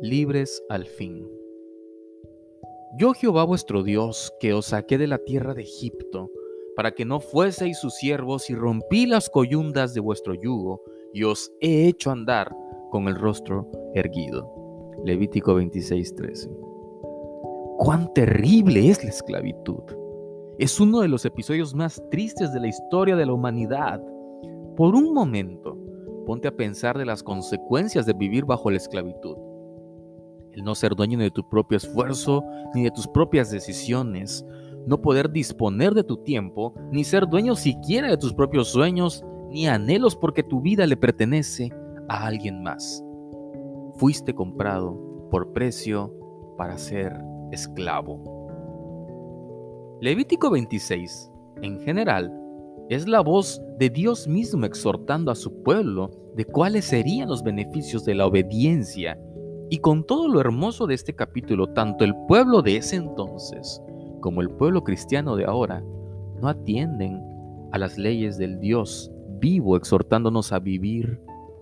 libres al fin. Yo Jehová vuestro Dios, que os saqué de la tierra de Egipto, para que no fueseis sus siervos, y rompí las coyundas de vuestro yugo, y os he hecho andar con el rostro erguido. Levítico 26:13. Cuán terrible es la esclavitud. Es uno de los episodios más tristes de la historia de la humanidad. Por un momento, ponte a pensar de las consecuencias de vivir bajo la esclavitud el no ser dueño de tu propio esfuerzo ni de tus propias decisiones, no poder disponer de tu tiempo, ni ser dueño siquiera de tus propios sueños, ni anhelos porque tu vida le pertenece a alguien más. Fuiste comprado por precio para ser esclavo. Levítico 26, en general, es la voz de Dios mismo exhortando a su pueblo de cuáles serían los beneficios de la obediencia y con todo lo hermoso de este capítulo, tanto el pueblo de ese entonces como el pueblo cristiano de ahora no atienden a las leyes del Dios vivo exhortándonos a vivir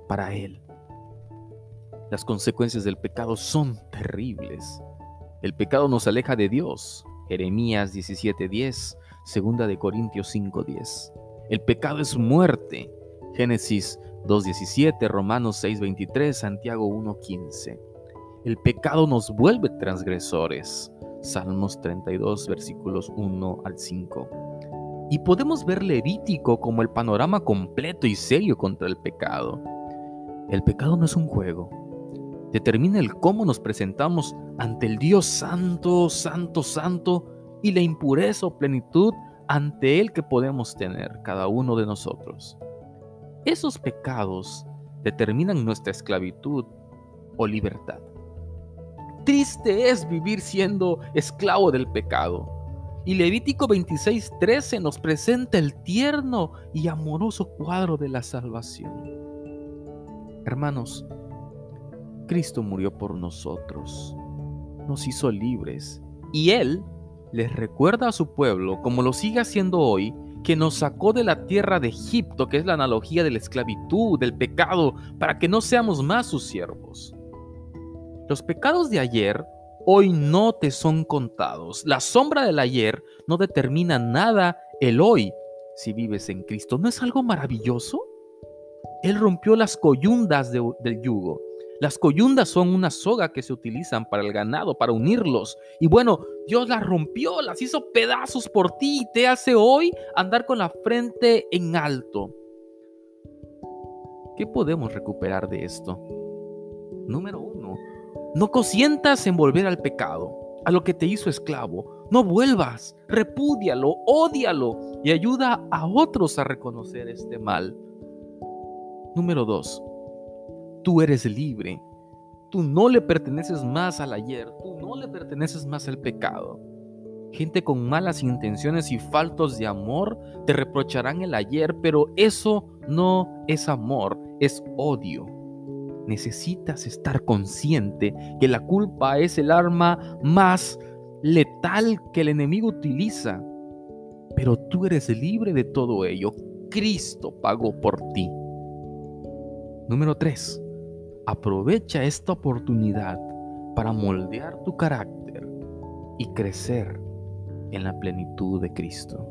para Él. Las consecuencias del pecado son terribles. El pecado nos aleja de Dios. Jeremías 17:10, segunda de Corintios 5:10. El pecado es muerte. Génesis 2:17, Romanos 6:23, Santiago 1:15. El pecado nos vuelve transgresores. Salmos 32, versículos 1 al 5. Y podemos ver Levítico como el panorama completo y serio contra el pecado. El pecado no es un juego. Determina el cómo nos presentamos ante el Dios santo, santo, santo y la impureza o plenitud ante Él que podemos tener cada uno de nosotros. Esos pecados determinan nuestra esclavitud o libertad. Triste es vivir siendo esclavo del pecado. Y Levítico 26:13 nos presenta el tierno y amoroso cuadro de la salvación. Hermanos, Cristo murió por nosotros, nos hizo libres y Él les recuerda a su pueblo, como lo sigue haciendo hoy, que nos sacó de la tierra de Egipto, que es la analogía de la esclavitud, del pecado, para que no seamos más sus siervos. Los pecados de ayer hoy no te son contados. La sombra del ayer no determina nada el hoy si vives en Cristo. ¿No es algo maravilloso? Él rompió las coyundas del yugo. Las coyundas son una soga que se utilizan para el ganado, para unirlos. Y bueno, Dios las rompió, las hizo pedazos por ti y te hace hoy andar con la frente en alto. ¿Qué podemos recuperar de esto? Número uno, no consientas en volver al pecado, a lo que te hizo esclavo. No vuelvas, repúdialo, ódialo y ayuda a otros a reconocer este mal. Número 2. Tú eres libre. Tú no le perteneces más al ayer. Tú no le perteneces más al pecado. Gente con malas intenciones y faltos de amor te reprocharán el ayer, pero eso no es amor, es odio necesitas estar consciente que la culpa es el arma más letal que el enemigo utiliza. Pero tú eres libre de todo ello. Cristo pagó por ti. Número 3. Aprovecha esta oportunidad para moldear tu carácter y crecer en la plenitud de Cristo.